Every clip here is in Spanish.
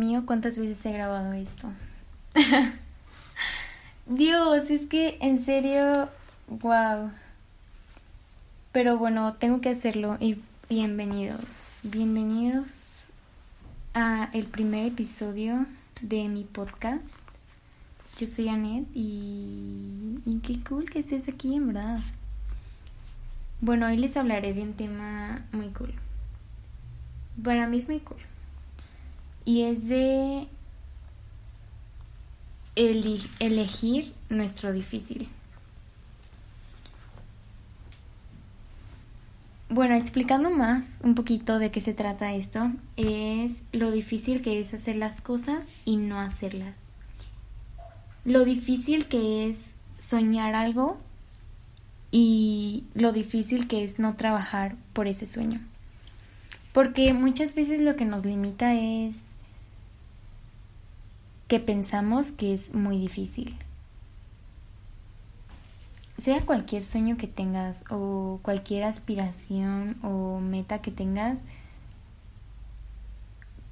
mío, ¿cuántas veces he grabado esto? Dios, es que en serio, wow. Pero bueno, tengo que hacerlo y bienvenidos, bienvenidos a el primer episodio de mi podcast. Yo soy Anet y, y qué cool que estés aquí, en verdad. Bueno, hoy les hablaré de un tema muy cool. Para mí es muy cool y es de elegir nuestro difícil. Bueno, explicando más un poquito de qué se trata esto, es lo difícil que es hacer las cosas y no hacerlas. Lo difícil que es soñar algo y lo difícil que es no trabajar por ese sueño. Porque muchas veces lo que nos limita es que pensamos que es muy difícil. Sea cualquier sueño que tengas o cualquier aspiración o meta que tengas,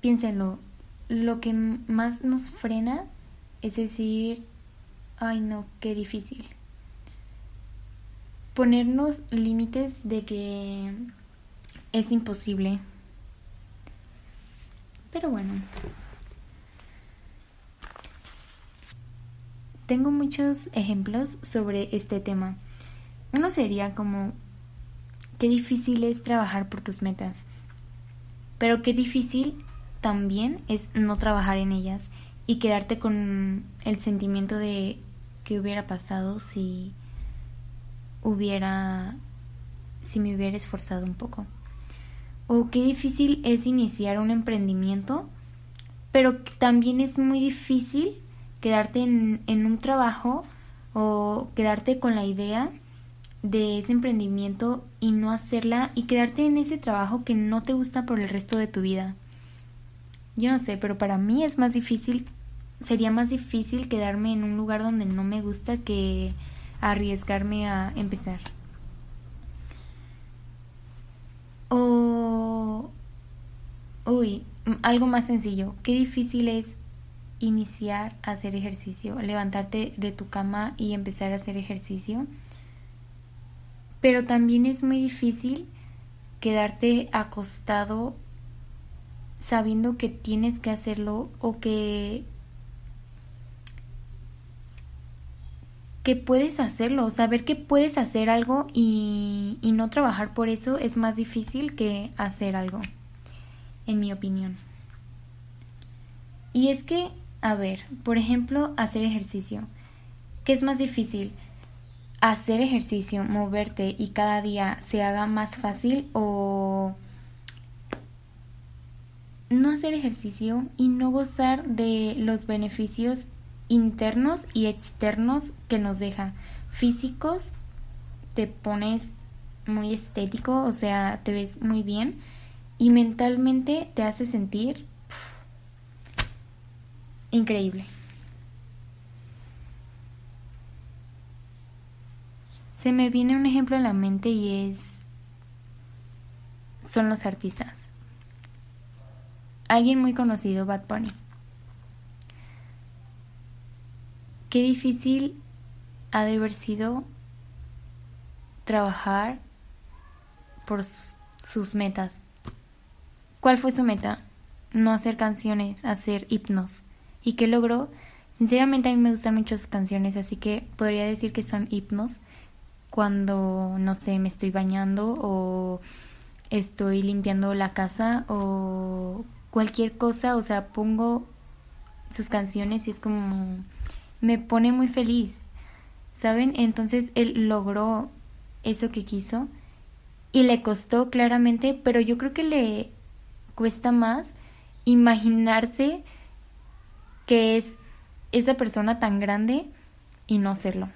piénsenlo, lo que más nos frena es decir, ay no, qué difícil. Ponernos límites de que es imposible. Pero bueno, Tengo muchos ejemplos sobre este tema. Uno sería como, qué difícil es trabajar por tus metas, pero qué difícil también es no trabajar en ellas y quedarte con el sentimiento de qué hubiera pasado si hubiera, si me hubiera esforzado un poco. O qué difícil es iniciar un emprendimiento, pero también es muy difícil quedarte en, un trabajo o quedarte con la idea de ese emprendimiento y no hacerla y quedarte en ese trabajo que no te gusta por el resto de tu vida. Yo no sé, pero para mí es más difícil, sería más difícil quedarme en un lugar donde no me gusta que arriesgarme a empezar. O... Uy, algo más sencillo. Qué difícil es iniciar a hacer ejercicio, levantarte de tu cama y empezar a hacer ejercicio. Pero también es muy difícil quedarte acostado sabiendo que tienes que hacerlo o que que puedes hacerlo, saber que puedes hacer algo y, no trabajar por eso es más difícil que hacer algo, en mi opinión. Y es que a ver, por ejemplo, hacer ejercicio. ¿Qué es más difícil? ¿Hacer ejercicio, moverte y cada día se haga más fácil o no hacer ejercicio y no gozar de los beneficios internos y externos que nos deja? Físicos, te pones muy estético, o sea, te ves muy bien y mentalmente te hace sentir increíble. Se me viene un ejemplo a la mente y es son los artistas. Alguien muy conocido, Bad Bunny. Qué difícil ha de haber sido trabajar por sus metas. ¿Cuál fue su meta? No hacer canciones, hacer hipnos. ¿Y qué logró? Sinceramente a mí me gustan mucho sus canciones, así que podría decir que son hipnos cuando, no sé, me estoy bañando o estoy limpiando la casa o cualquier cosa, o sea, pongo sus canciones y es como me pone muy feliz, ¿saben? Entonces él logró eso que quiso y le costó claramente, pero yo creo que le cuesta más imaginarse que es esa persona tan grande y no serlo.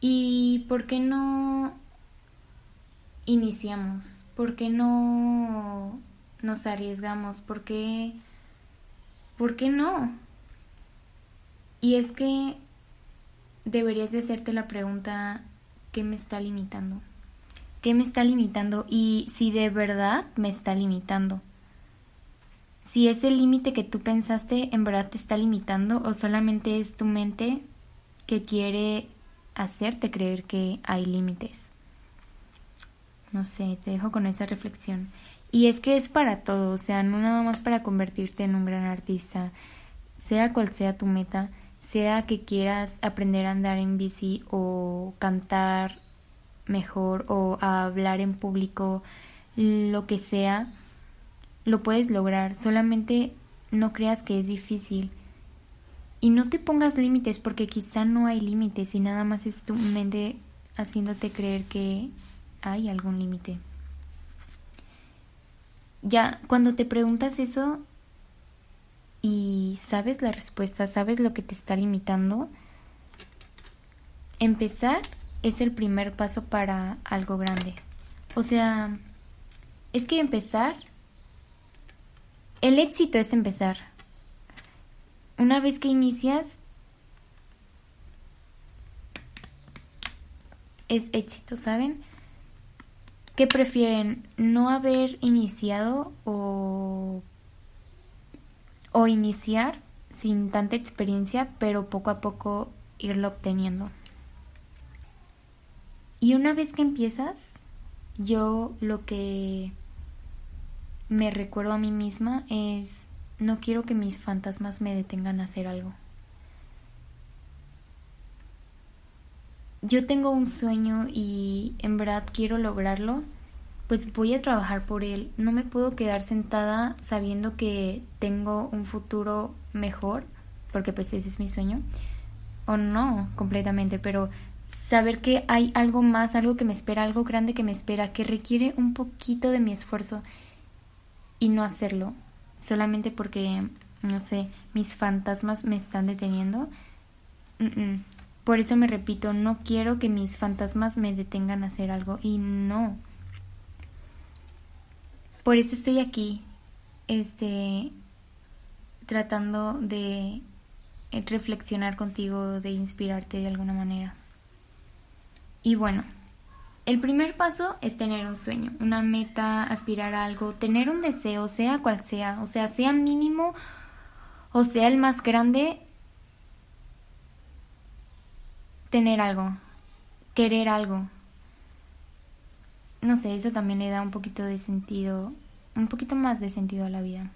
¿Y por qué no iniciamos? ¿Por qué no nos arriesgamos? ¿Por qué, ¿Por qué no? Y es que deberías de hacerte la pregunta, ¿qué me está limitando? ¿Qué me está limitando? Y si de verdad me está limitando. si ese límite que tú pensaste en verdad te está limitando o solamente es tu mente que quiere hacerte creer que hay límites. No sé, te dejo con esa reflexión. Y es que es para todo, o sea, no nada más para convertirte en un gran artista, sea cual sea tu meta, sea que quieras aprender a andar en bici o cantar mejor o a hablar en público, lo que sea, lo puedes lograr. Solamente no creas que es difícil. Y no te pongas límites porque quizá no hay límites y nada más es tu mente haciéndote creer que hay algún límite. Ya, cuando te preguntas eso y sabes la respuesta, sabes lo que te está limitando, empezar es el primer paso para algo grande. O sea, es que empezar, el éxito es empezar. Una vez que inicias, es éxito, ¿saben? ¿Qué prefieren? ¿No haber iniciado o, o iniciar sin tanta experiencia, pero poco a poco irlo obteniendo? Y una vez que empiezas, yo lo que me recuerdo a mí misma es, no quiero que mis fantasmas me detengan a hacer algo. Yo tengo un sueño y en verdad quiero lograrlo, pues voy a trabajar por él. No me puedo quedar sentada sabiendo que tengo un futuro mejor, porque pues ese es mi sueño. O no, completamente, pero saber que hay algo más, algo que me espera, algo grande que me espera, que requiere un poquito de mi esfuerzo y no hacerlo, solamente porque, no sé, mis fantasmas me están deteniendo. Por eso me repito, no quiero que mis fantasmas me detengan a hacer algo y no. Por eso estoy aquí, este, tratando de reflexionar contigo, de inspirarte de alguna manera. Y bueno, el primer paso es tener un sueño, una meta, aspirar a algo, tener un deseo, sea cual sea, o sea, sea mínimo o sea el más grande, tener algo, querer algo. No sé, eso también le da un poquito de sentido, un poquito más de sentido a la vida.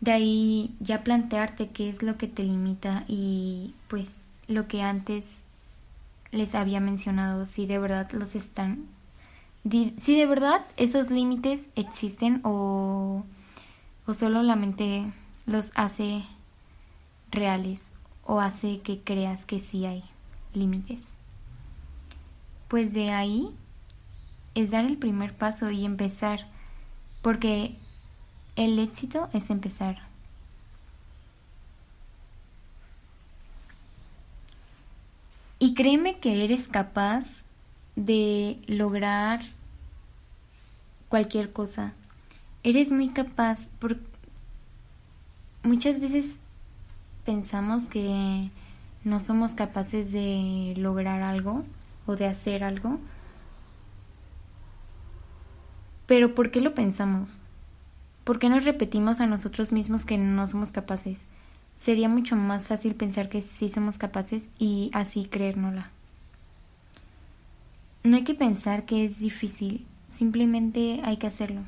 De ahí ya plantearte qué es lo que te limita y pues lo que antes les había mencionado si de verdad los están si de verdad esos límites existen o, o solo la mente los hace reales o hace que creas que sí hay límites. Pues de ahí es dar el primer paso y empezar, porque el éxito es empezar. Y créeme que eres capaz de lograr cualquier cosa. Eres muy capaz porque muchas veces pensamos que no somos capaces de lograr algo o de hacer algo. Pero ¿por qué lo pensamos? ¿Por qué nos repetimos a nosotros mismos que no somos capaces? sería mucho más fácil pensar que sí somos capaces y así creérnosla. No hay que pensar que es difícil, simplemente hay que hacerlo.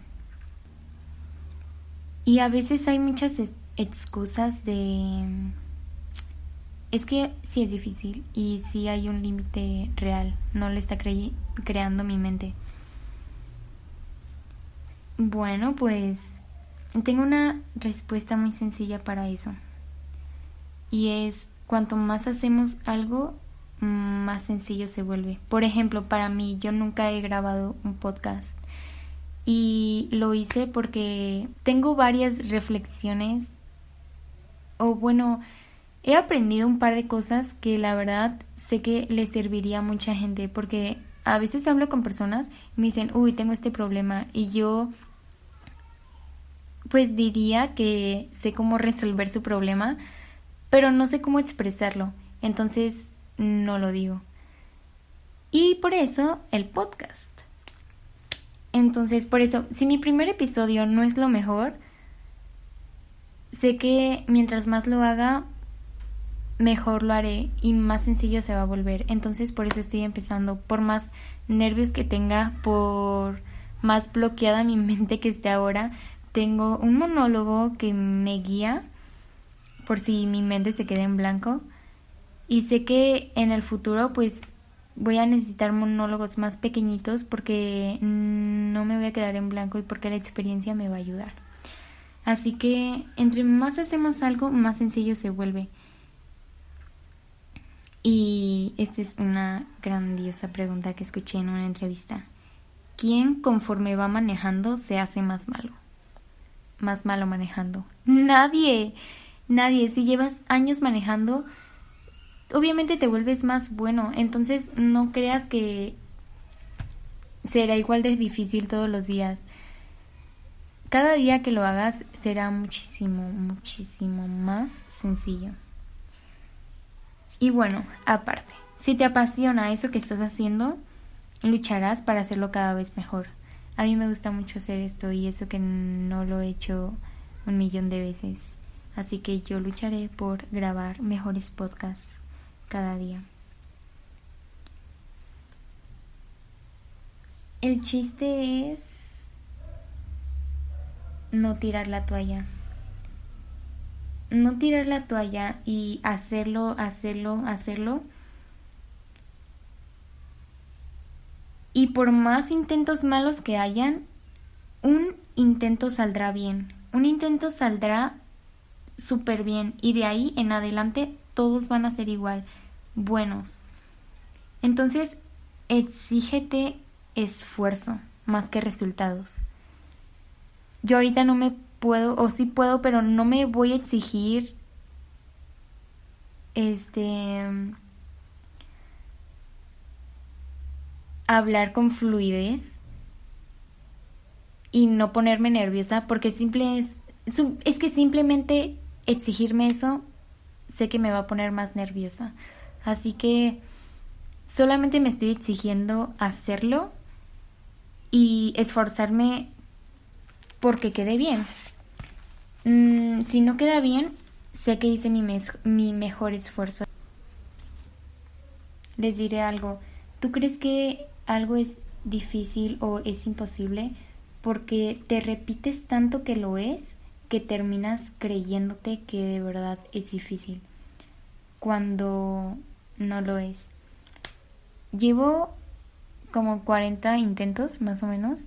Y a veces hay muchas excusas de... Es que sí es difícil y sí hay un límite real, no lo está creando mi mente. Bueno, pues tengo una respuesta muy sencilla para eso. Y es cuanto más hacemos algo, más sencillo se vuelve. Por ejemplo, para mí yo nunca he grabado un podcast. Y lo hice porque tengo varias reflexiones. O bueno, he aprendido un par de cosas que la verdad sé que le serviría a mucha gente. Porque a veces hablo con personas y me dicen, uy, tengo este problema y yo pues diría que sé cómo resolver su problema, pero no sé cómo expresarlo, entonces no lo digo. Y por eso el podcast. Entonces, por eso, si mi primer episodio no es lo mejor, sé que mientras más lo haga, mejor lo haré y más sencillo se va a volver. Entonces por eso estoy empezando, por más nervios que tenga, por más bloqueada mi mente que esté ahora, tengo un monólogo que me guía por si mi mente se queda en blanco y sé que en el futuro pues voy a necesitar monólogos más pequeñitos porque no me voy a quedar en blanco y porque la experiencia me va a ayudar. Así que entre más hacemos algo, más sencillo se vuelve. Y esta es una grandiosa pregunta que escuché en una entrevista. ¿Quién conforme va manejando se hace más malo? Más malo manejando. Nadie. Nadie. Si llevas años manejando, obviamente te vuelves más bueno. Entonces no creas que será igual de difícil todos los días. Cada día que lo hagas será muchísimo, muchísimo más sencillo. Y bueno, aparte, si te apasiona eso que estás haciendo, lucharás para hacerlo cada vez mejor. A mí me gusta mucho hacer esto y eso que no lo he hecho un millón de veces. Así que yo lucharé por grabar mejores podcasts cada día. El chiste es no tirar la toalla. No tirar la toalla y hacerlo, hacerlo, hacerlo. Y por más intentos malos que hayan, un intento saldrá bien. Un intento saldrá súper bien y de ahí en adelante todos van a ser igual buenos. Entonces, exígete esfuerzo más que resultados. Yo ahorita no me puedo, o sí puedo, pero no me voy a exigir este hablar con fluidez y no ponerme nerviosa porque simple es, que simplemente exigirme eso sé que me va a poner más nerviosa. Así que solamente me estoy exigiendo hacerlo y esforzarme porque quede bien. Mm, si no queda bien, sé que hice mi, mi mejor esfuerzo. Les diré algo. ¿Tú crees que algo es difícil o es imposible porque te repites tanto que lo es que terminas creyéndote que de verdad es difícil cuando no lo es. Llevo como 40 intentos más o menos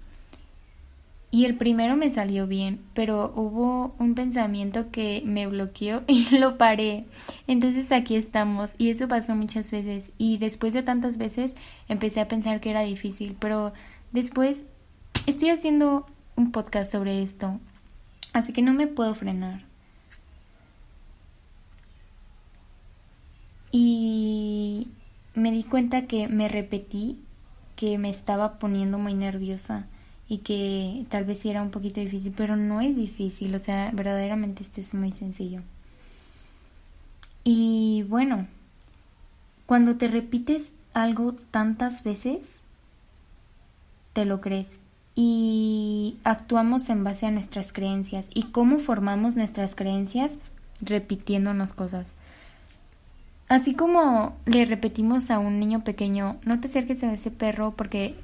y el primero me salió bien, pero hubo un pensamiento que me bloqueó y lo paré. Entonces aquí estamos y eso pasó muchas veces y después de tantas veces empecé a pensar que era difícil, pero después estoy haciendo un podcast sobre esto, así que no me puedo frenar. Y me di cuenta que me repetí que me estaba poniendo muy nerviosa y que tal vez sí era un poquito difícil, pero no es difícil, o sea, verdaderamente esto es muy sencillo. Y bueno, cuando te repites algo tantas veces, te lo crees y actuamos en base a nuestras creencias. ¿Y cómo formamos nuestras creencias? Repitiéndonos cosas. Así como le repetimos a un niño pequeño, no te acerques a ese perro porque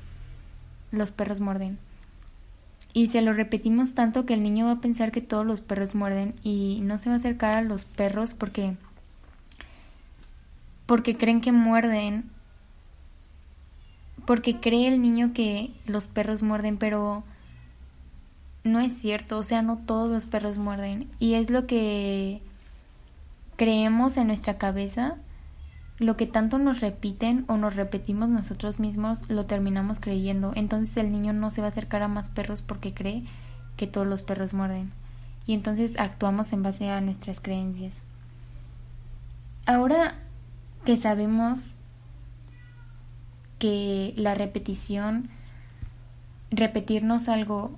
los perros muerden. Y se lo repetimos tanto que el niño va a pensar que todos los perros muerden y no se va a acercar a los perros porque porque creen que muerden. Porque cree el niño que los perros muerden, pero no es cierto, o sea, no todos los perros muerden y es lo que creemos en nuestra cabeza, lo que tanto nos repiten o nos repetimos nosotros mismos, lo terminamos creyendo. Entonces el niño no se va a acercar a más perros porque cree que todos los perros muerden. Y entonces actuamos en base a nuestras creencias. Ahora que sabemos que la repetición, repetirnos algo,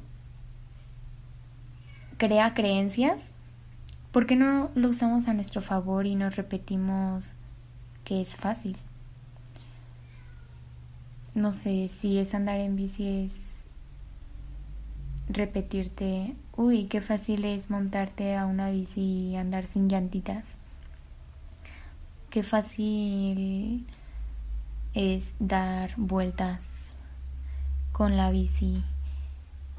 crea creencias, ¿Por qué no lo usamos a nuestro favor y nos repetimos es fácil? No sé si es andar en bici es repetirte, uy, qué fácil es montarte a una bici y andar sin llantitas. Qué fácil es dar vueltas con la bici.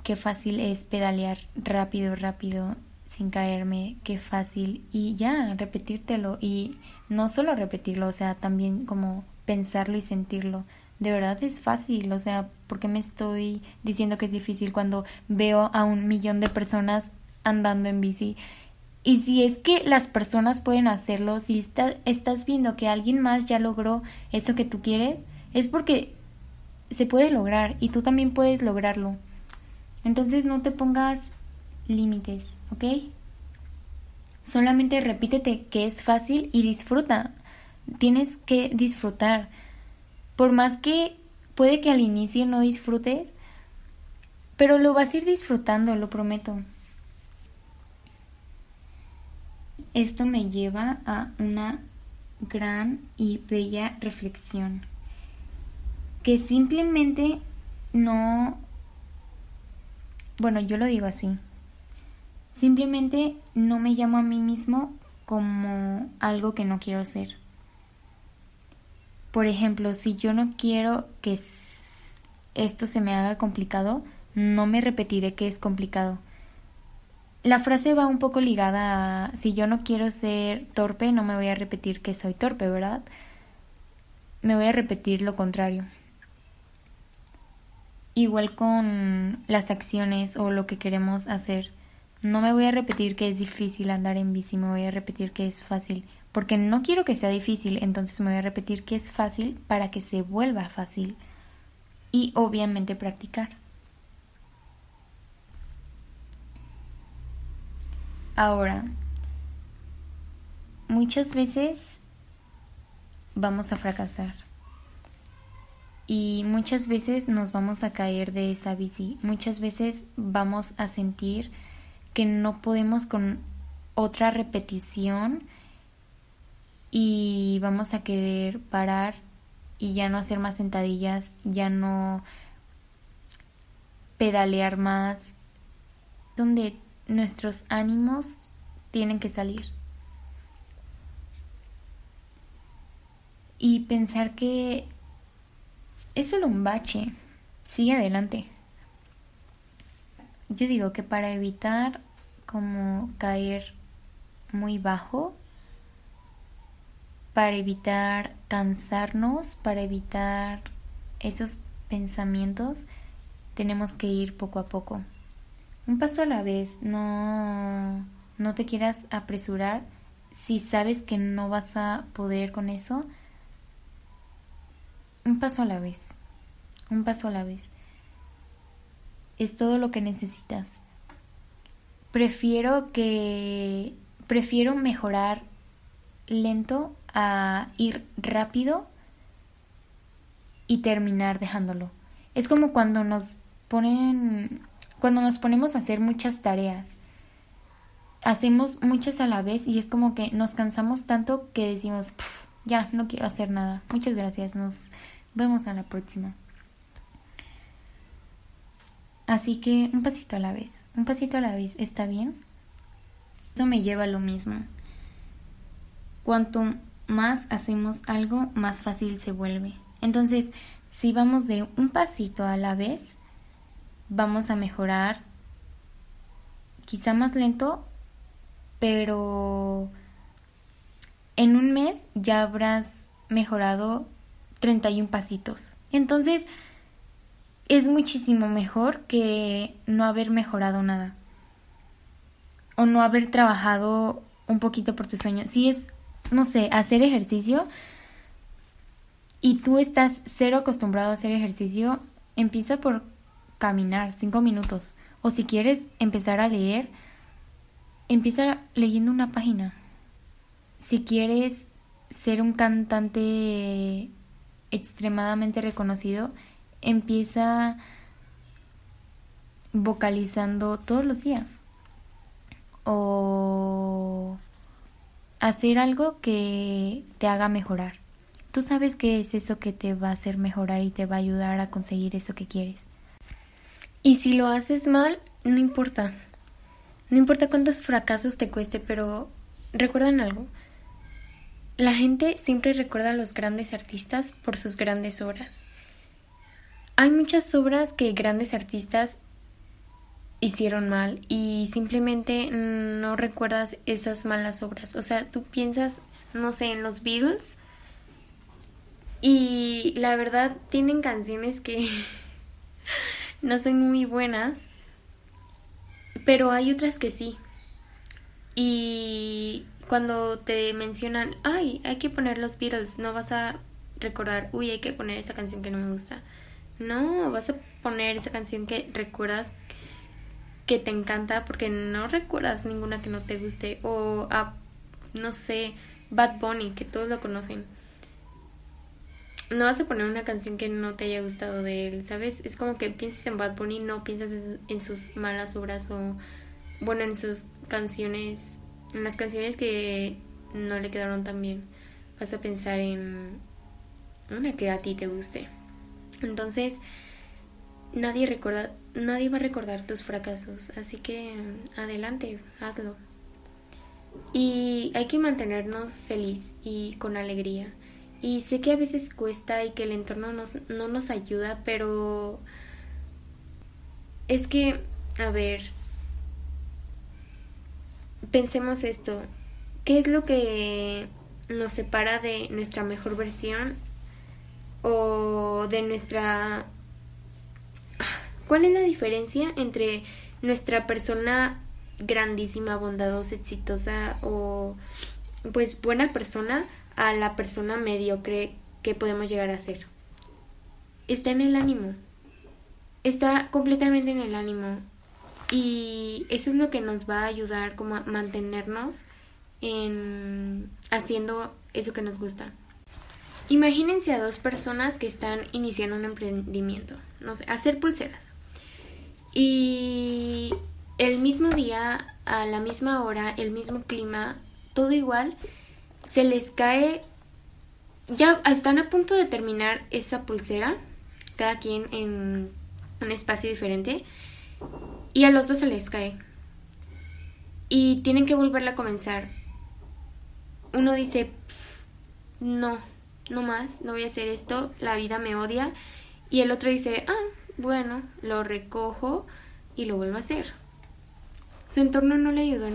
Qué fácil es pedalear rápido, rápido, sin caerme. Qué fácil. Y ya, repetírtelo. Y no solo repetirlo, o sea, también como pensarlo y sentirlo de verdad es fácil, o sea, ¿por qué me estoy diciendo que es difícil cuando veo a un millón de personas andando en bici? Y si es que las personas pueden hacerlo, si estás viendo que alguien más ya logró eso que tú quieres, es porque se puede lograr y tú también puedes lograrlo. Entonces no te pongas límites, ¿ok? Solamente repítete que es fácil y disfruta. Tienes que disfrutar. Por más que puede que al inicio no disfrutes, pero lo vas a ir disfrutando, lo prometo. Esto me lleva a una gran y bella reflexión, que simplemente no, bueno, yo lo digo así, simplemente no me llamo a mí mismo como algo que no quiero ser. Por ejemplo, si yo no quiero que esto se me haga complicado, no me repetiré que es complicado. La frase va un poco ligada a si yo no quiero ser torpe, no me voy a repetir que soy torpe, ¿verdad? Me voy a repetir lo contrario. Igual con las acciones o lo que queremos hacer. No me voy a repetir que es difícil andar en bici, me voy a repetir que es fácil porque no quiero que sea difícil, entonces me voy a repetir que es fácil para que se vuelva fácil y obviamente practicar. Ahora, muchas veces vamos a fracasar y muchas veces nos vamos a caer de esa bici, muchas veces vamos a sentir que no podemos con otra repetición y vamos a querer parar y ya no hacer más sentadillas, ya no pedalear más, donde nuestros ánimos tienen que salir. Y pensar que es solo un bache, sigue adelante. Yo digo que para evitar como caer muy bajo, para evitar cansarnos, para evitar esos pensamientos, tenemos que ir poco a poco. Un paso a la vez, no, no te quieras apresurar. Si sabes que no vas a poder con eso, un paso a la vez, un paso a la vez. Es todo lo que necesitas. Prefiero que prefiero mejorar lento a ir rápido y terminar dejándolo. Es como cuando nos ponen, cuando nos ponemos a hacer muchas tareas. Hacemos muchas a la vez y es como que nos cansamos tanto que decimos, ya, no quiero hacer nada. Muchas gracias, nos vemos a la próxima. Así que un pasito a la vez, un pasito a la vez, ¿está bien? Eso me lleva a lo mismo. Cuanto más hacemos algo, más fácil se vuelve. Entonces, si vamos de un pasito a la vez, vamos a mejorar quizá más lento, pero en un mes ya habrás mejorado 31 pasitos. Entonces, es muchísimo mejor que no haber mejorado nada. O no haber trabajado un poquito por tu sueño. Si es no sé, hacer ejercicio y tú estás cero acostumbrado a hacer ejercicio, empieza por caminar cinco minutos. O si quieres empezar a leer, empieza leyendo una página. Si quieres ser un cantante extremadamente reconocido, empieza vocalizando todos los días. O hacer algo que te haga mejorar. Tú sabes qué es eso que te va a hacer mejorar y te va a ayudar a conseguir eso que quieres. Y si lo haces mal, no importa. No importa cuántos fracasos te cueste, pero recuerdan algo. La gente siempre recuerda a los grandes artistas por sus grandes obras. Hay muchas obras que grandes artistas hicieron mal y simplemente no recuerdas esas malas obras. O sea, tú piensas, no sé, en los Beatles y la verdad tienen canciones que no son muy buenas, pero hay otras que sí. Y cuando te mencionan, ay, hay que poner los Beatles, no vas a recordar, uy, hay que poner esa canción que no me gusta. No, vas a poner esa canción que recuerdas que te encanta porque no recuerdas ninguna que no te guste o a, no sé, Bad Bunny, que todos lo conocen. No vas a poner una canción que no te haya gustado de él, ¿sabes? Es como que piensas en Bad Bunny, no piensas en, sus malas obras o, bueno, en sus canciones, en las canciones que no le quedaron tan bien. Vas a pensar en una que a ti te guste. Entonces, nadie recuerda, nadie va a recordar tus fracasos, así que adelante, hazlo. Y hay que mantenernos feliz y con alegría. Y sé que a veces cuesta y que el entorno no nos ayuda, pero es que, a ver, pensemos esto. ¿Qué es lo que nos separa de nuestra mejor versión o de nuestra ¿Cuál es la diferencia entre nuestra persona grandísima, bondadosa, exitosa o pues buena persona a la persona mediocre que podemos llegar a ser? Está en el ánimo. Está completamente en el ánimo. Y eso es lo que nos va a ayudar como a mantenernos en haciendo eso que nos gusta. Imagínense a dos personas que están iniciando un emprendimiento, no sé, hacer pulseras. Y el mismo día, a la misma hora, el mismo clima, todo igual, se les cae, ya están a punto de terminar esa pulsera, cada quien en un espacio diferente, y a los dos se les cae. Y tienen que volverla a comenzar. Uno dice, no, no más, no voy a hacer esto, la vida me odia. Y el otro dice, ah, bueno, lo recojo y lo vuelvo a hacer. Su entorno no le ayudó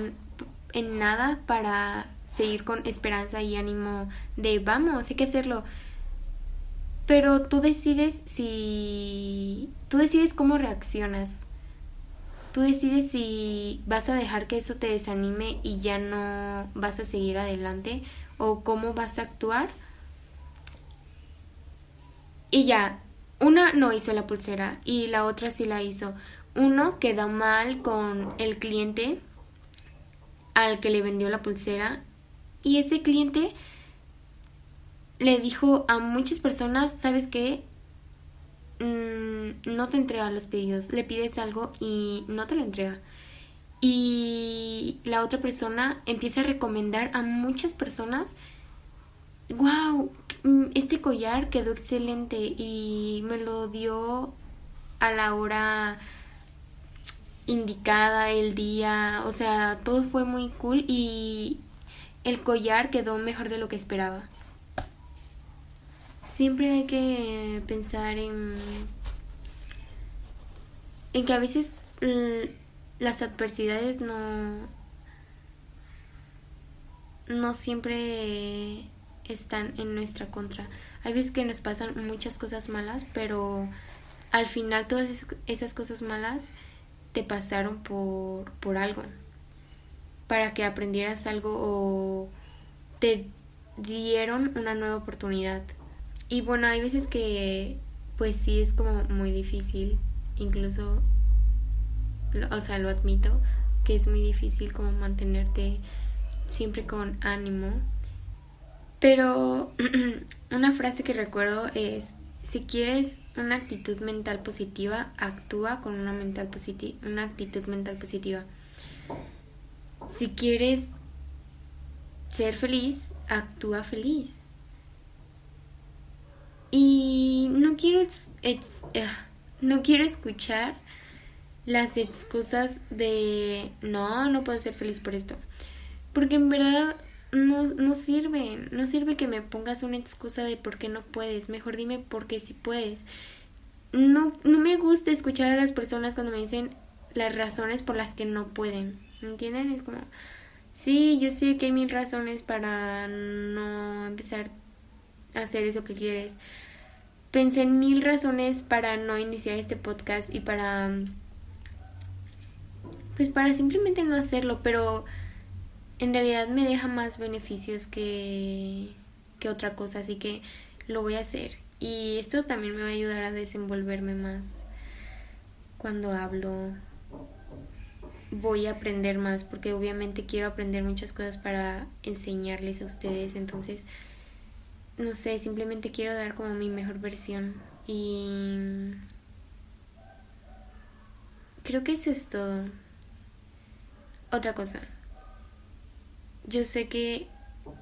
en, nada para seguir con esperanza y ánimo de vamos, hay que hacerlo. Pero tú decides si... Tú decides cómo reaccionas. Tú decides si vas a dejar que eso te desanime y ya no vas a seguir adelante o cómo vas a actuar. Y ya, una no hizo la pulsera y la otra sí la hizo. Uno quedó mal con el cliente al que le vendió la pulsera y ese cliente le dijo a muchas personas, ¿sabes qué? Mm, no te entrega los pedidos, le pides algo y no te lo entrega. Y la otra persona empieza a recomendar a muchas personas wow, este collar quedó excelente y me lo dio a la hora indicada, el día, o sea, todo fue muy cool y el collar quedó mejor de lo que esperaba. Siempre hay que pensar en en que a veces las adversidades no no siempre están en nuestra contra. Hay veces que nos pasan muchas cosas malas, pero al final todas esas cosas malas te pasaron por, por algo. Para que aprendieras algo o te dieron una nueva oportunidad. Y bueno, hay veces que pues sí es como muy difícil, incluso, o sea, lo admito, que es muy difícil como mantenerte siempre con ánimo pero una frase que recuerdo es, si quieres una actitud mental positiva, actúa con una, mental una actitud mental positiva. Si quieres ser feliz, actúa feliz. Y no quiero, eh, no quiero escuchar las excusas de no, no puedo ser feliz por esto. Porque en verdad no, no sirve, no sirve que me pongas una excusa de por qué no puedes, mejor dime por qué sí puedes. No, no me gusta escuchar a las personas cuando me dicen las razones por las que no pueden, ¿entienden? Es como, sí, yo sé que hay mil razones para no empezar a hacer eso que quieres. Pensé en mil razones para no iniciar este podcast y para pues para simplemente no hacerlo, pero en realidad me deja más beneficios que, que otra cosa, así que lo voy a hacer. Y esto también me va a ayudar a desenvolverme más cuando hablo. Voy a aprender más porque obviamente quiero aprender muchas cosas para enseñarles a ustedes. Entonces, no sé, simplemente quiero dar como mi mejor versión. Y creo que eso es todo. Otra cosa. Yo sé que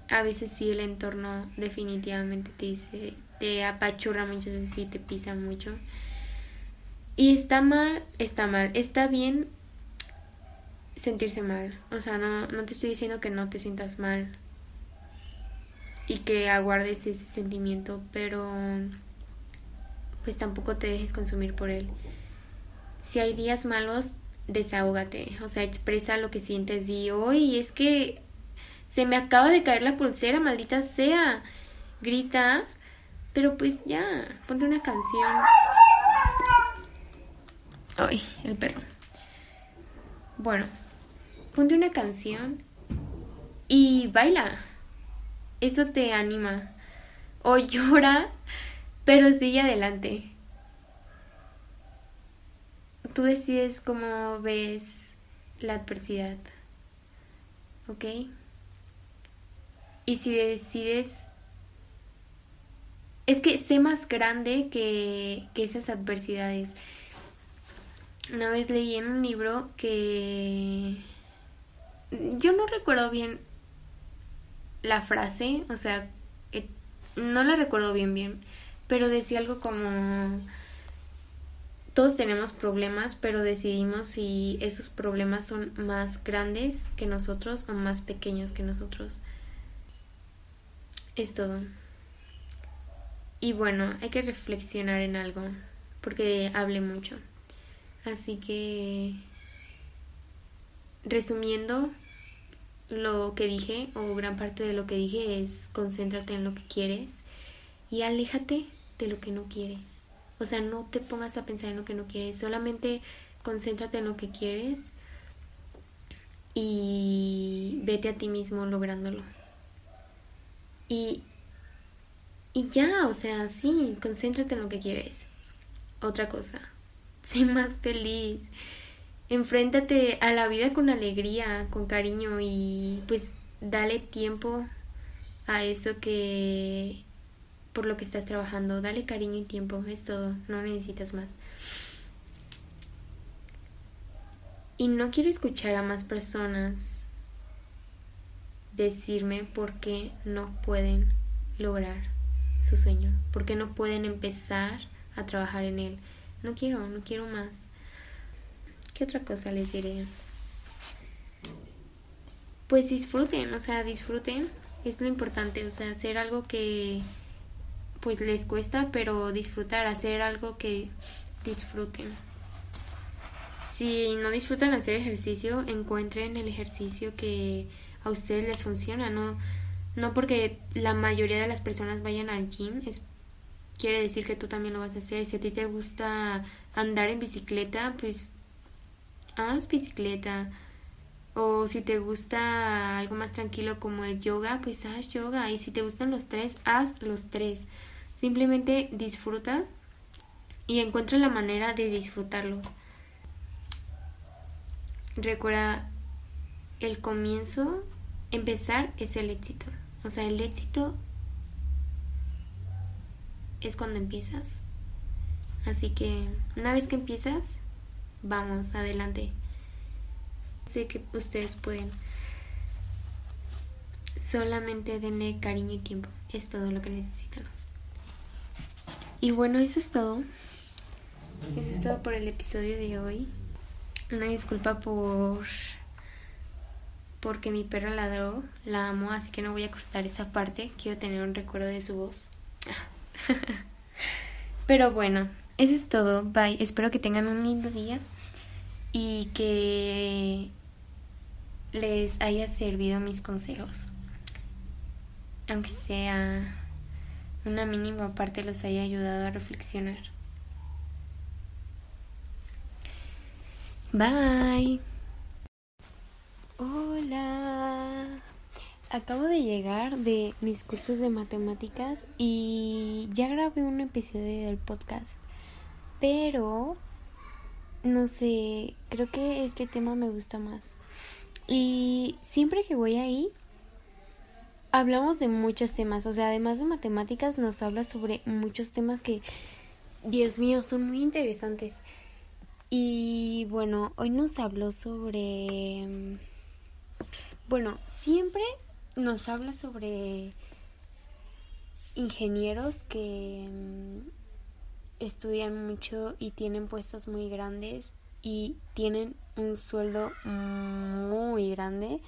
a veces sí el entorno definitivamente te dice, te apachurra muchas veces y te pisa mucho. Y está mal, está mal. Está bien sentirse mal. O sea, no, no te estoy diciendo que no te sientas mal y que aguardes ese sentimiento, pero pues tampoco te dejes consumir por él. Si hay días malos, desahógate, o sea, expresa lo que sientes y hoy es que se me acaba de caer la pulsera, maldita sea. Grita, pero pues ya, ponte una canción. Ay, el perro. Bueno, ponte una canción y baila. Eso te anima. O llora, pero sigue adelante tú decides cómo ves la adversidad. ¿Ok? Y si decides... Es que sé más grande que, que esas adversidades. Una vez leí en un libro que... Yo no recuerdo bien la frase, o sea, eh, no la recuerdo bien bien, pero decía algo como todos tenemos problemas, pero decidimos si esos problemas son más grandes que nosotros o más pequeños que nosotros. Es todo. Y bueno, hay que reflexionar en algo, porque hablé mucho. Así que, resumiendo, lo que dije, o gran parte de lo que dije, es concéntrate en lo que quieres y aléjate de lo que no quieres. O sea, no te pongas a pensar en lo que no quieres, solamente concéntrate en lo que quieres y vete a ti mismo lográndolo. Y, y ya, o sea, sí, concéntrate en lo que quieres. Otra cosa, sé más feliz. Enfréntate a la vida con alegría, con cariño y pues dale tiempo a eso que por lo que estás trabajando. Dale cariño y tiempo, es todo, no necesitas más. Y no quiero escuchar a más personas decirme por qué no pueden lograr su sueño, por qué no pueden empezar a trabajar en él. No quiero, no quiero más. ¿Qué otra cosa les diré? Pues disfruten, o sea, disfruten, es lo importante, o sea, hacer algo que pues les cuesta, pero disfrutar, hacer algo que disfruten. Si no disfrutan hacer ejercicio, encuentren el ejercicio que a ustedes les funciona, no, no porque la mayoría de las personas vayan al gym, es, quiere decir que tú también lo vas a hacer. Si a ti te gusta andar en bicicleta, pues haz bicicleta. O si te gusta algo más tranquilo como el yoga, pues haz yoga. Y si te gustan los tres, haz los tres. Simplemente disfruta y encuentra la manera de disfrutarlo. Recuerda, el comienzo, empezar es el éxito. O sea, el éxito es cuando empiezas. Así que una vez que empiezas, vamos, adelante. Sé que ustedes pueden. Solamente denle cariño y tiempo. Es todo lo que necesitan. Y bueno, eso es todo. Eso es todo por el episodio de hoy. Una disculpa por porque mi perro ladró, la amo, así que no voy a cortar esa parte, quiero tener un recuerdo de su voz. Pero bueno, eso es todo, bye, espero que tengan un lindo día y que les haya servido mis consejos. Aunque sea una mínima parte los haya ayudado a reflexionar. Bye. Hola. Acabo de llegar de mis cursos de matemáticas y ya grabé un episodio del podcast. Pero no sé, creo que este tema me gusta más. Y siempre que voy ahí hablamos de muchos temas, o sea, además de matemáticas nos habla sobre muchos temas que Dios mío, son muy interesantes. Y bueno, hoy nos habló sobre bueno, siempre nos habla sobre ingenieros que mm, estudian mucho y tienen puestos muy grandes y tienen un sueldo muy grande.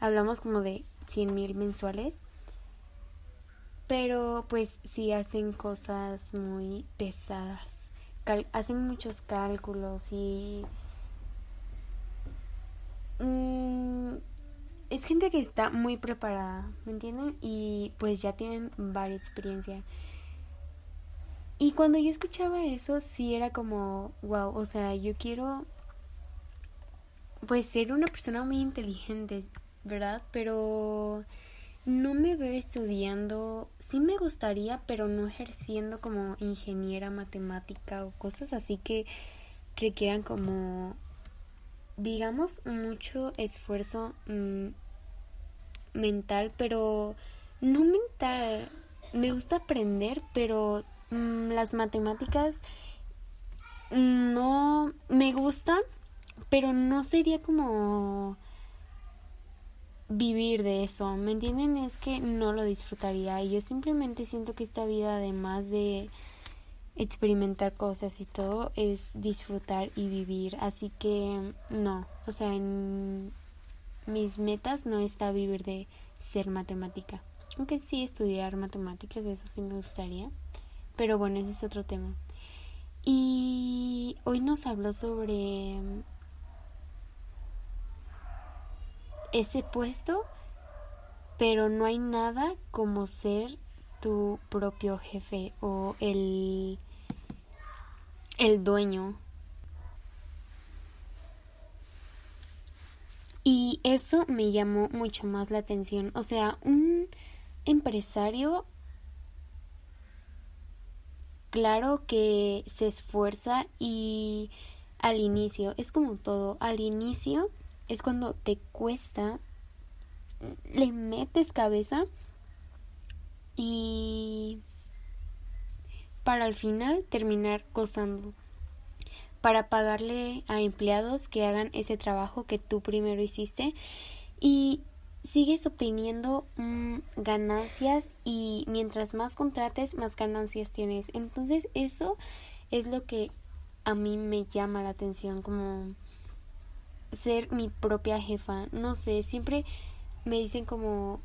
Hablamos como de 100 mil mensuales. Pero pues sí hacen cosas muy pesadas. hacen muchos cálculos y... Mm, es gente que está muy preparada, ¿me entienden? Y pues ya tienen varias experiencia. Y cuando yo escuchaba eso, sí era como, wow, o sea, yo quiero pues ser una persona muy inteligente, ¿verdad? Pero no me veo estudiando, sí me gustaría, pero no ejerciendo como ingeniera matemática o cosas así que requieran como digamos, mucho esfuerzo mm, mental, pero no mental. Me gusta aprender, pero mm, las matemáticas no me gustan, pero no sería como vivir de eso, ¿me entienden? Es que no lo disfrutaría y yo simplemente siento que esta vida además de experimentar cosas y todo es disfrutar y vivir. Así que no, o sea, en mis metas no está vivir de ser matemática. Aunque sí estudiar matemáticas, eso sí me gustaría. Pero bueno, ese es otro tema. Y hoy nos habló sobre ese puesto, pero no hay nada como ser tu propio jefe o el el dueño. Y eso me llamó mucho más la atención. O sea, un empresario, claro que se esfuerza y al inicio, es como todo, al inicio es cuando te cuesta, le metes cabeza y para al final terminar gozando, para pagarle a empleados que hagan ese trabajo que tú primero hiciste y sigues obteniendo mm, ganancias y mientras más contrates más ganancias tienes. Entonces eso es lo que a mí me llama la atención como ser mi propia jefa. No sé, siempre me dicen como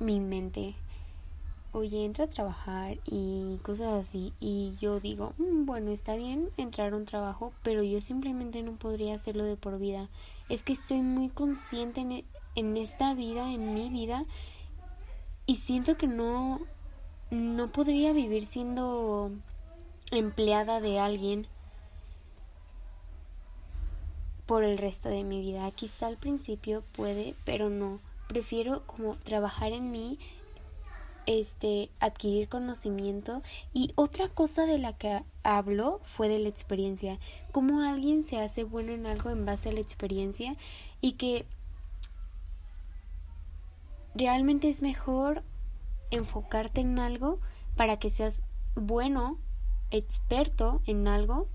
mi mente oye, entra a trabajar y cosas así. Y yo digo, mm, bueno, está bien entrar a un trabajo, pero yo simplemente no podría hacerlo de por vida. Es que estoy muy consciente en, e, en esta vida, en mi vida, y siento que no, no podría vivir siendo empleada de alguien por el resto de mi vida. Quizá al principio puede, pero no. Prefiero como trabajar en mí, este adquirir conocimiento. Y otra cosa de la que hablo fue de la experiencia, cómo alguien se hace bueno en algo en base a la experiencia y que realmente es mejor enfocarte en algo para que seas bueno, experto en algo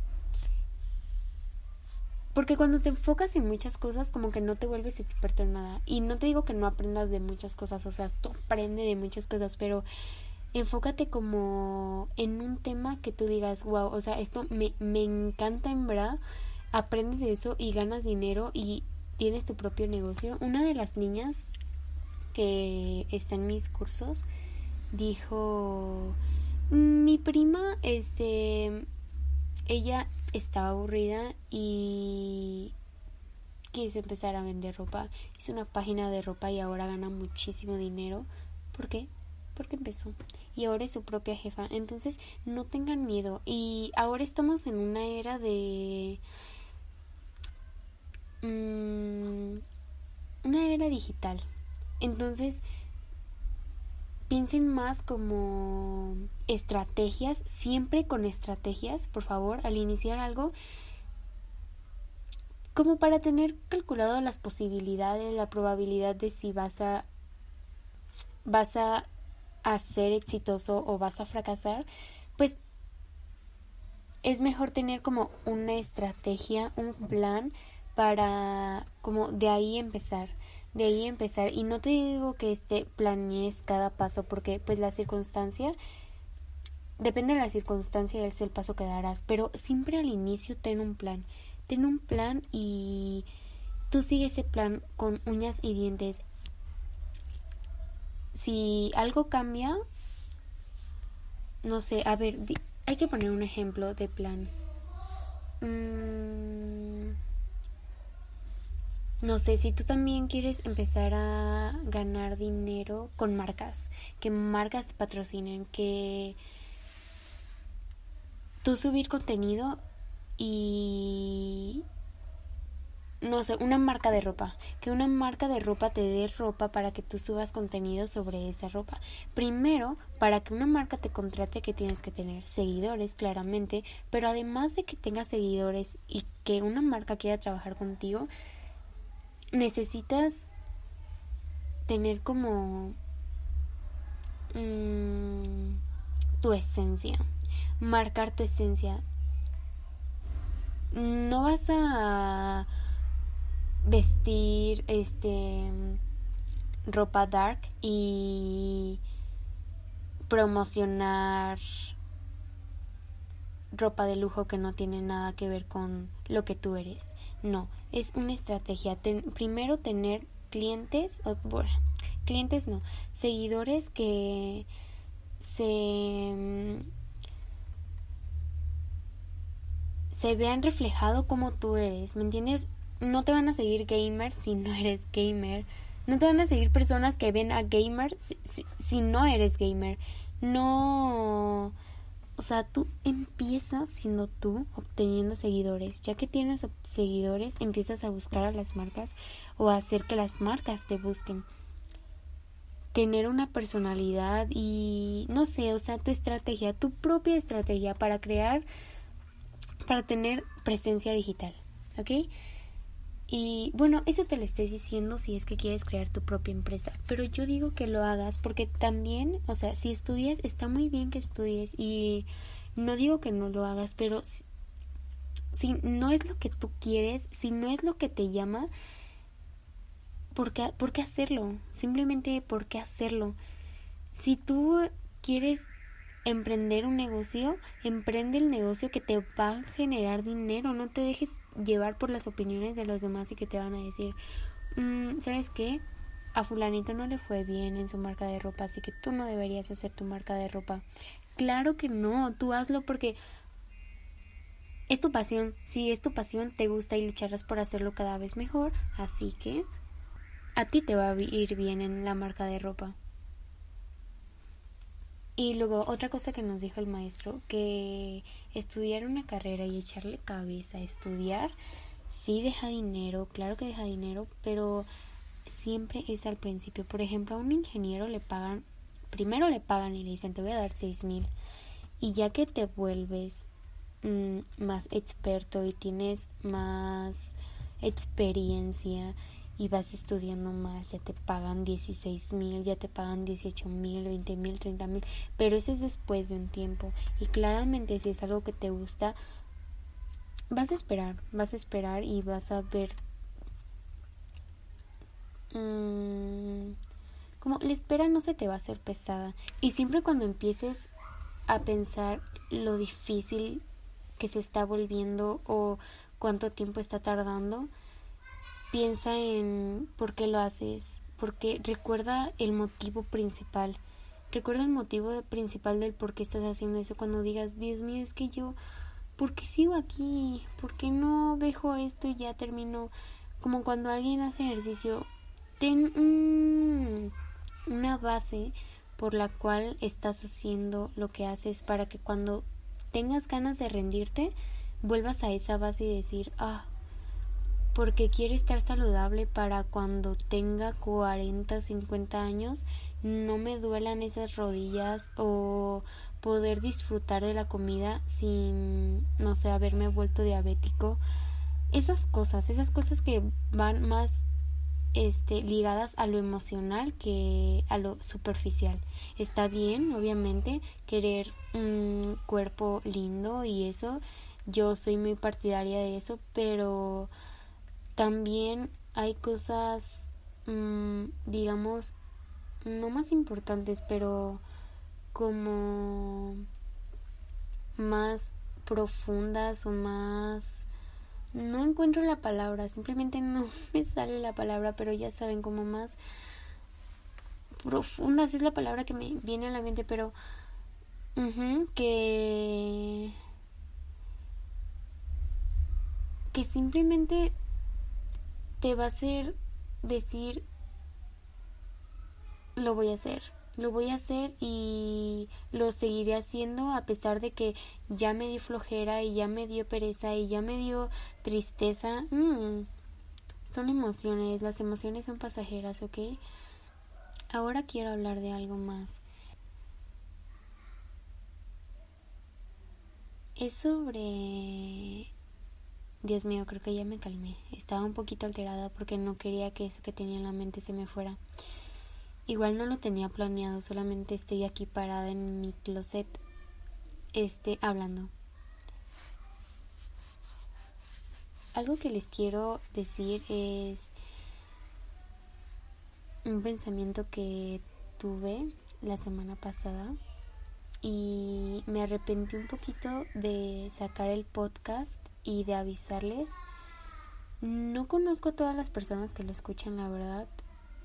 porque cuando te enfocas en muchas cosas, como que no te vuelves experto en nada. Y no te digo que no aprendas de muchas cosas, o sea, tú aprende de muchas cosas, pero enfócate como en un tema que tú digas, wow, o sea, esto me, me encanta en verdad. aprendes de eso y ganas dinero y tienes tu propio negocio. Una de las niñas que está en mis cursos dijo, mi prima, este, ella estaba aburrida y quiso empezar a vender ropa. Hizo una página de ropa y ahora gana muchísimo dinero. ¿Por qué? Porque empezó. Y ahora es su propia jefa. Entonces, no tengan miedo. Y ahora estamos en una era de... Mm, una era digital. Entonces, piensen más como estrategias, siempre con estrategias, por favor, al iniciar algo, como para tener calculado las posibilidades, la probabilidad de si vas a vas a, ser exitoso o vas a fracasar, pues es mejor tener como una estrategia, un plan para como de ahí empezar, de ahí empezar y no te digo que este planees cada paso porque pues la circunstancia depende de la circunstancia es el paso que darás, pero siempre al inicio ten un plan ten un plan y tú sigue ese plan con uñas y dientes. Si algo cambia, no sé, a ver, hay que poner un ejemplo de plan. Mm, no sé, si tú también quieres empezar a ganar dinero con marcas, que marcas patrocinen, que tú subir contenido y no sé, una marca de ropa, que una marca de ropa te dé ropa para que tú subas contenido sobre esa ropa. Primero, para que una marca te contrate que tienes que tener seguidores, claramente, pero además de que tengas seguidores y que una marca quiera trabajar contigo, necesitas tener como mm, tu esencia, marcar tu esencia, no vas a vestir este ropa dark y promocionar ropa de lujo que no tiene nada que ver con lo que tú eres. No, es una estrategia. primero tener clientes, clientes no, seguidores que se se vean reflejado como tú eres, ¿me entiendes? No te van a seguir gamers si no eres gamer. No te van a seguir personas que ven a gamer si, no eres gamer. No... O sea, tú empiezas siendo tú obteniendo seguidores. Ya que tienes seguidores, empiezas a buscar a las marcas o a hacer que las marcas te busquen. Tener una personalidad y no sé, o sea, tu estrategia, tu propia estrategia para crear para tener presencia digital, ¿ok? Y bueno, eso te lo estoy diciendo si es que quieres crear tu propia empresa, pero yo digo que lo hagas porque también, o sea, si estudias, está muy bien que estudies y no digo que no lo hagas, pero si, no es lo que tú quieres, si no es lo que te llama, ¿por qué, ¿por qué hacerlo? Simplemente, ¿por qué hacerlo? Si tú quieres emprender un negocio, emprende el negocio que te va a generar dinero. No te dejes llevar por las opiniones de los demás y que te van a decir, mm, ¿sabes qué? A fulanito no le fue bien en su marca de ropa, así que tú no deberías hacer tu marca de ropa. Claro que no, tú hazlo porque es tu pasión. Si es tu pasión, te gusta y lucharás por hacerlo cada vez mejor, así que a ti te va a ir bien en la marca de ropa. Y luego otra cosa que nos dijo el maestro, que estudiar una carrera y echarle cabeza a estudiar, sí deja dinero, claro que deja dinero, pero siempre es al principio. Por ejemplo, a un ingeniero le pagan, primero le pagan y le dicen te voy a dar seis mil. Y ya que te vuelves mm, más experto y tienes más experiencia y vas estudiando más, ya te pagan 16 mil, ya te pagan 18 mil, 20 mil, 30 mil, pero eso es después de un tiempo. Y claramente si es algo que te gusta, vas a esperar, vas a esperar y vas a ver mm, como la espera no se te va a hacer pesada. Y siempre cuando empieces a pensar lo difícil que se está volviendo o cuánto tiempo está tardando, piensa en por qué lo haces, porque recuerda el motivo principal. Recuerda el motivo principal del por qué estás haciendo eso cuando digas, Dios mío, es que yo, ¿por qué sigo aquí? ¿Por qué no dejo esto y ya termino? Como cuando alguien hace ejercicio, ten una base por la cual estás haciendo lo que haces para que cuando tengas ganas de rendirte, vuelvas a esa base y decir, ah, porque quiero estar saludable para cuando tenga 40, 50 años, no me duelan esas rodillas o poder disfrutar de la comida sin, no sé, haberme vuelto diabético. Esas cosas, esas cosas que van más este, ligadas a lo emocional que a lo superficial. Está bien, obviamente, querer un cuerpo lindo y eso. Yo soy muy partidaria de eso, pero también hay cosas, mm, digamos, no más importantes, pero como más profundas o más no encuentro la palabra, simplemente no me sale la palabra, pero ya saben, como más profundas es la palabra que me viene a la mente, pero que que simplemente te va a hacer decir lo voy a hacer lo voy a hacer y lo seguiré haciendo a pesar de que ya me dio flojera y ya me dio pereza y ya me dio tristeza. Mm, son emociones, las emociones son pasajeras, ¿ok? Ahora quiero hablar de algo más. Es sobre... Dios mío, creo que ya me calmé. Estaba un poquito alterada porque no quería que eso que tenía en la mente se me fuera. Igual no lo tenía planeado, solamente estoy aquí parada en mi closet, este, hablando. Algo que les quiero decir es un pensamiento que tuve la semana pasada y me arrepentí un poquito de sacar el podcast y de avisarles. No conozco a todas las personas que lo escuchan, la verdad,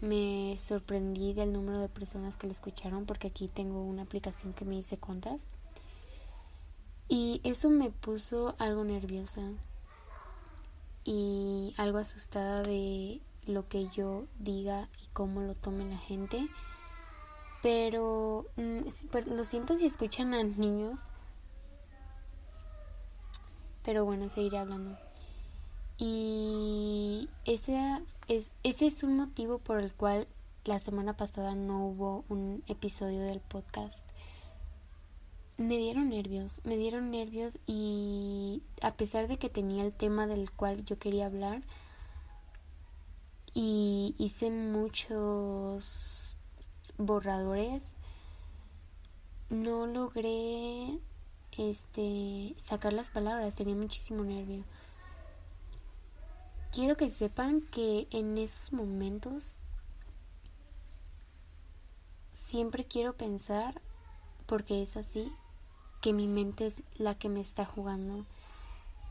me sorprendí del número de personas que lo escucharon porque aquí tengo una aplicación que me dice cuántas. Y eso me puso algo nerviosa y algo asustada de lo que yo diga y cómo lo tome la gente. Pero mm, lo siento si escuchan a niños. Pero bueno, seguiré hablando. Y ese es, ese es un motivo por el cual la semana pasada no hubo un episodio del podcast. Me dieron nervios, me dieron nervios y a pesar de que tenía el tema del cual yo quería hablar y hice muchos borradores, no logré este sacar las palabras, tenía muchísimo nervio quiero que sepan que en esos momentos siempre quiero pensar, porque es así, que mi mente es la que me está jugando.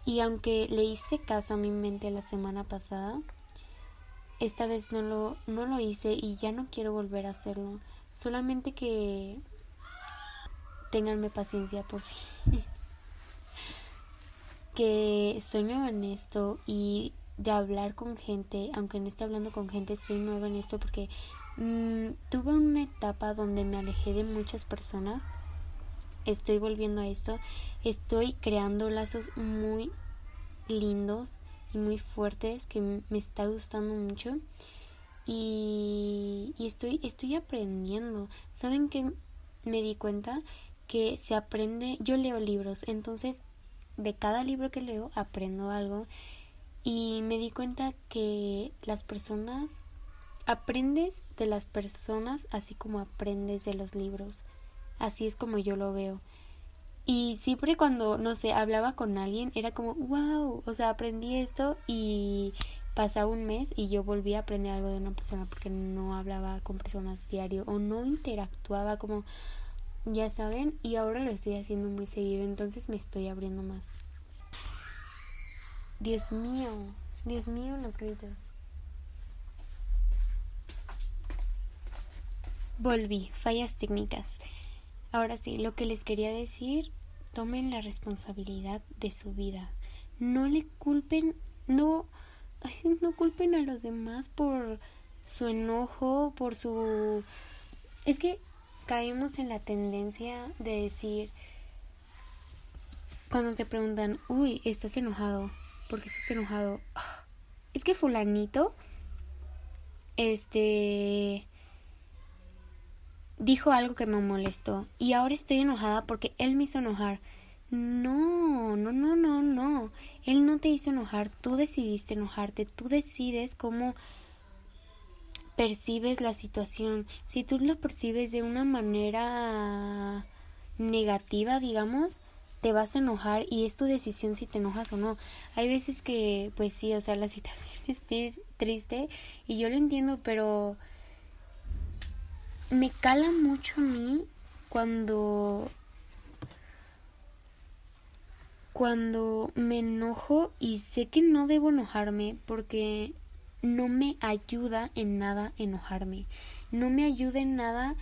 Y aunque le hice caso a mi mente la semana pasada, esta vez no lo, no lo hice y ya no quiero volver a hacerlo. Solamente que tenganme paciencia, por fin. que soy nueva en esto y de hablar con gente, aunque no esté hablando con gente, soy nueva en esto porque mm, tuve una etapa donde me alejé de muchas personas. Estoy volviendo a esto, estoy creando lazos muy lindos y muy fuertes que me está gustando mucho y, y estoy estoy aprendiendo. ¿Saben que me di cuenta que se aprende? Yo leo libros, entonces de cada libro que leo aprendo algo y me di cuenta que las personas aprendes de las personas así como aprendes de los libros. Así es como yo lo veo. Y siempre cuando, no sé, hablaba con alguien, era como, wow, o sea, aprendí esto y pasaba un mes y yo volví a aprender algo de una persona porque no hablaba con personas diario o no interactuaba como, ya saben, y ahora lo estoy haciendo muy seguido, entonces me estoy abriendo más. Dios mío, Dios mío, los gritos. Volví, fallas técnicas. Ahora sí, lo que les quería decir, tomen la responsabilidad de su vida. No le culpen, no, no culpen a los demás por su enojo, por su... Es que caemos en la tendencia de decir, cuando te preguntan, uy, estás enojado, ¿por qué estás enojado? Ah, es que fulanito, este, dijo algo que me molestó y ahora estoy enojada porque él me hizo enojar. No, no, no, no, no. Él no te hizo enojar, tú decidiste enojarte, tú decides cómo percibes la situación. Si tú lo percibes de una manera negativa, digamos, te vas a enojar y es tu decisión si te enojas o no. Hay veces que, pues sí, o sea, la situación es triste y yo lo entiendo, pero me cala mucho a mí cuando cuando me enojo y sé que no debo enojarme porque no me ayuda en nada enojarme. No me ayuda en nada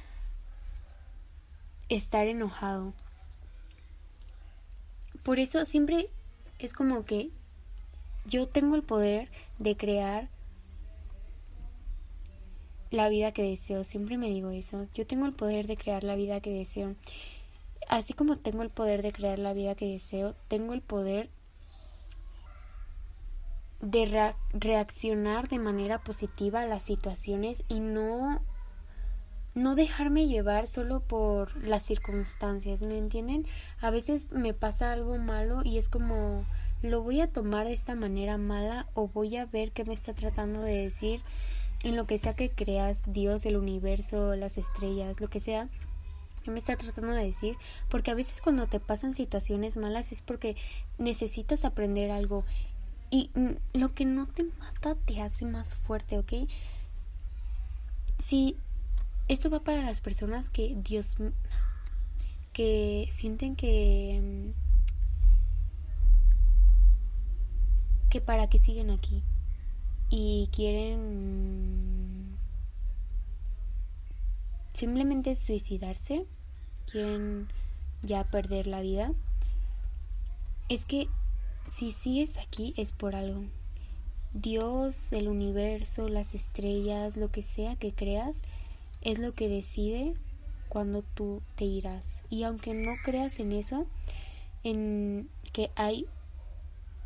estar enojado. Por eso siempre es como que yo tengo el poder de crear la vida que deseo. Siempre me digo eso. Yo tengo el poder de crear la vida que deseo. Así como tengo el poder de crear la vida que deseo, tengo el poder de reaccionar de manera positiva a las situaciones y no no dejarme llevar solo por las circunstancias, ¿me entienden? A veces me pasa algo malo y es como lo voy a tomar de esta manera mala o voy a ver qué me está tratando de decir en lo que sea que creas, Dios, el universo, las estrellas, lo que sea, ¿qué me está tratando de decir? Porque a veces cuando te pasan situaciones malas es porque necesitas aprender algo y lo que no te mata te hace más fuerte, ¿ok? Si esto va para las personas que Dios que sienten que que para qué siguen aquí y quieren simplemente suicidarse, quieren ya perder la vida, es que si sigues aquí es por algo. Dios, el universo, las estrellas, lo que sea que creas, es lo que decide cuando tú te irás. Y aunque no creas en eso, en que hay,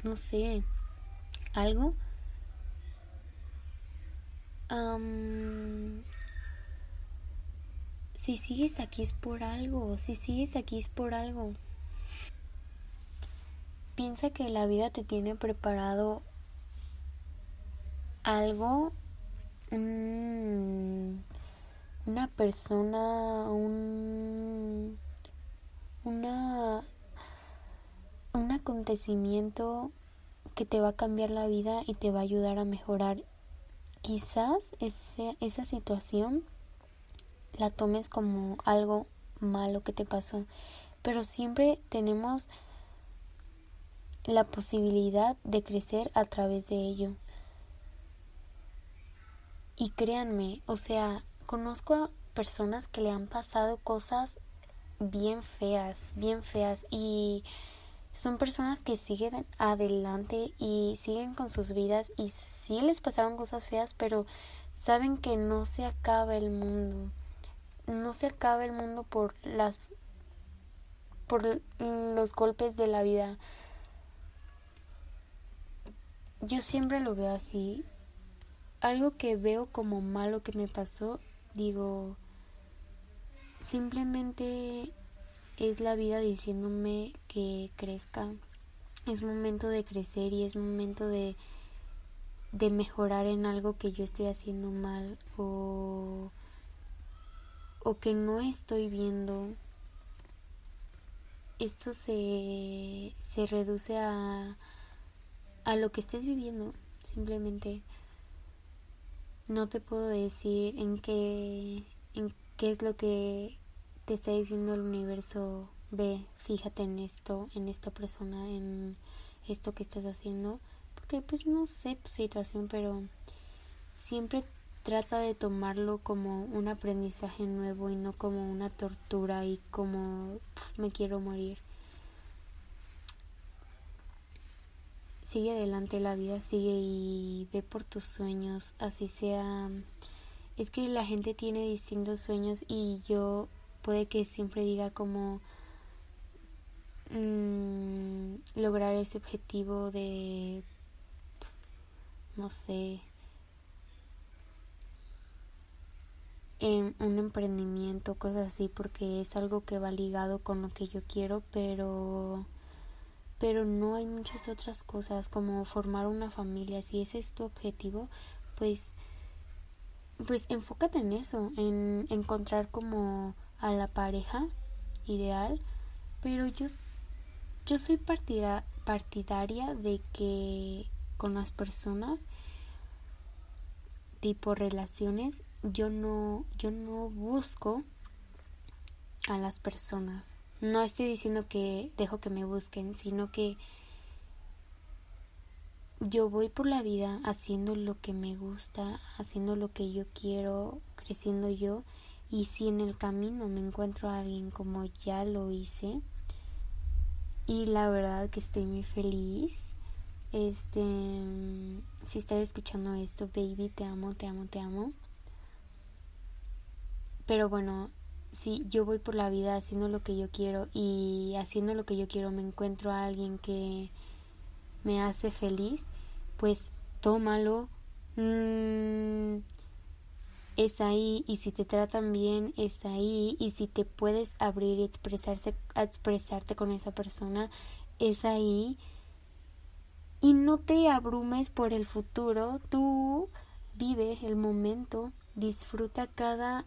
no sé, algo, si sigues aquí es por algo, si sigues aquí es por algo. Piensa que la vida te tiene preparado algo, una persona, un, una, un acontecimiento que te va a cambiar la vida y te va a ayudar a mejorar. Quizás ese, esa situación la tomes como algo malo que te pasó, pero siempre tenemos la posibilidad de crecer a través de ello. Y créanme, o sea, conozco a personas que le han pasado cosas bien feas, bien feas y son personas que siguen adelante y siguen con sus vidas y sí les pasaron cosas feas, pero saben que no se acaba el mundo. No se acaba el mundo por las por los golpes de la vida. Yo siempre lo veo así. Algo que veo como malo que me pasó, digo, simplemente es la vida diciéndome que crezca. Es momento de crecer y es momento de, de mejorar en algo que yo estoy haciendo mal o, o que no estoy viendo. Esto se, se reduce a, a lo que estés viviendo, simplemente. No te puedo decir en qué, en qué es lo que te está diciendo el universo, ve, fíjate en esto, en esta persona, en esto que estás haciendo, porque pues no sé tu situación, pero siempre trata de tomarlo como un aprendizaje nuevo y no como una tortura y como me quiero morir. Sigue adelante la vida, sigue y ve por tus sueños, así sea. Es que la gente tiene distintos sueños y yo puede que siempre diga como mmm, lograr ese objetivo de no sé en un emprendimiento cosas así porque es algo que va ligado con lo que yo quiero pero pero no hay muchas otras cosas como formar una familia si ese es tu objetivo pues pues enfócate en eso en encontrar como a la pareja ideal pero yo yo soy partidaria de que con las personas tipo relaciones yo no yo no busco a las personas no estoy diciendo que dejo que me busquen sino que yo voy por la vida haciendo lo que me gusta haciendo lo que yo quiero creciendo yo y si en el camino me encuentro a alguien como ya lo hice y la verdad que estoy muy feliz este si estás escuchando esto baby te amo te amo te amo. Pero bueno si yo voy por la vida haciendo lo que yo quiero y haciendo lo que yo quiero me encuentro a alguien que me hace feliz pues tómalo mm, es ahí y si te tratan bien es ahí y si te puedes abrir y expresarse expresarte con esa persona es ahí. Y no te abrumes por el futuro tú vive el momento disfruta cada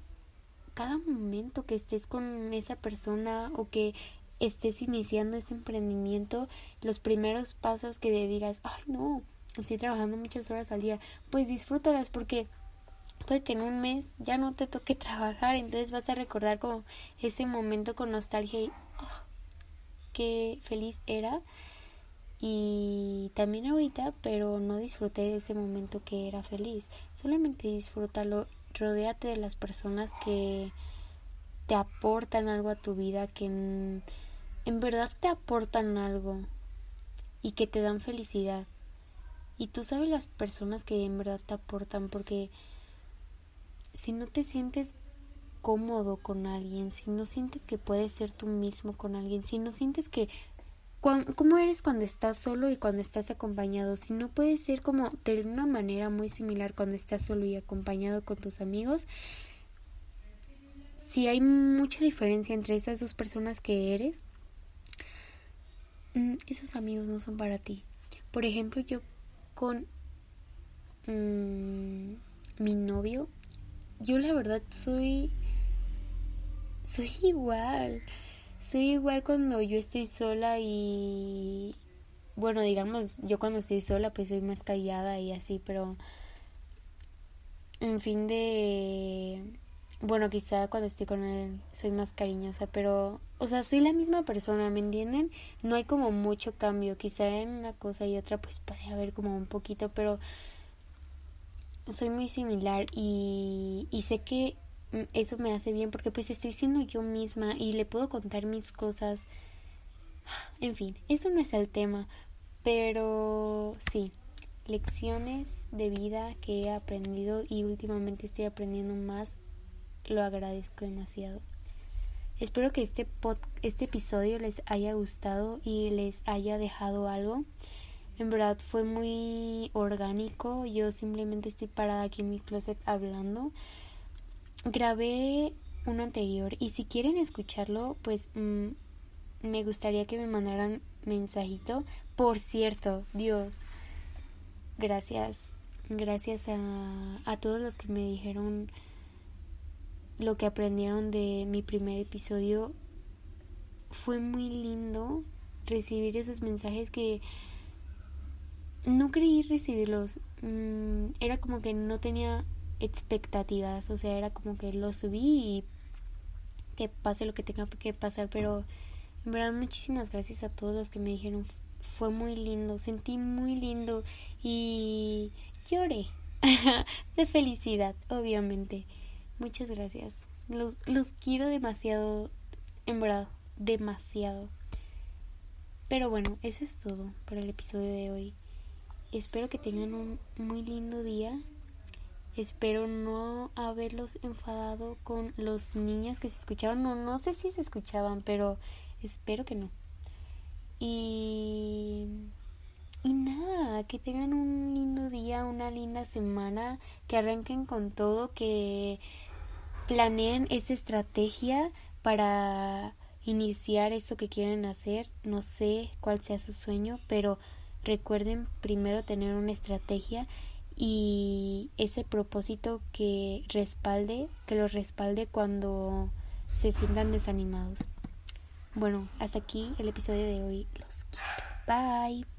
cada momento que estés con esa persona o que estés iniciando ese emprendimiento los primeros pasos que te digas ay no estoy trabajando muchas horas al día pues disfrútalas porque puede que en un mes ya no te toque trabajar, entonces vas a recordar como ese momento con nostalgia y oh, qué feliz era. Y también ahorita, pero no disfruté de ese momento que era feliz. Solamente disfrútalo, rodéate de las personas que te aportan algo a tu vida, que en, en verdad te aportan algo y que te dan felicidad. Y tú sabes las personas que en verdad te aportan porque si no te sientes cómodo con alguien, si no sientes que puedes ser tú mismo con alguien, si no sientes que cómo eres cuando estás solo y cuando estás acompañado, si no puedes ser como de una manera muy similar cuando estás solo y acompañado con tus amigos, si hay mucha diferencia entre esas dos personas que eres, mm, esos amigos no son para ti. Por ejemplo, yo con mm, mi novio yo la verdad soy soy igual. Soy igual cuando yo estoy sola y bueno, digamos, yo cuando estoy sola pues soy más callada y así, pero en fin de bueno, quizá cuando estoy con él soy más cariñosa, pero o sea, soy la misma persona, ¿me entienden? No hay como mucho cambio, quizá en una cosa y otra pues puede haber como un poquito, pero soy muy similar y, y sé que eso me hace bien porque pues estoy siendo yo misma y le puedo contar mis cosas. En fin, eso no es el tema, pero sí, lecciones de vida que he aprendido y últimamente estoy aprendiendo más, lo agradezco demasiado. Espero que este pod, este episodio les haya gustado y les haya dejado algo. En verdad fue muy orgánico. Yo simplemente estoy parada aquí en mi closet hablando. Grabé uno anterior y si quieren escucharlo, pues mm, me gustaría que me mandaran mensajito. Por cierto, Dios, gracias. Gracias a, a todos los que me dijeron lo que aprendieron de mi primer episodio. Fue muy lindo recibir esos mensajes que no creí recibirlos. Mm, era como que no tenía expectativas, o sea, era como que lo subí y que pase lo que tenga que pasar, pero en verdad muchísimas gracias a todos los que me dijeron fue muy lindo, sentí muy lindo y lloré de felicidad, obviamente. Muchas gracias. Los, los quiero demasiado, en verdad, demasiado. Pero bueno, eso es todo para el episodio de hoy. Espero que tengan un muy lindo día. Espero no haberlos enfadado con los niños que se escuchaban. No, no sé si se escuchaban, pero espero que no. Y, y nada, que tengan un lindo día, una linda semana, que arranquen con todo, que planeen esa estrategia para iniciar eso que quieren hacer. No sé cuál sea su sueño, pero recuerden primero tener una estrategia y ese propósito que respalde, que los respalde cuando se sientan desanimados. Bueno, hasta aquí el episodio de hoy. Los quiero. Bye.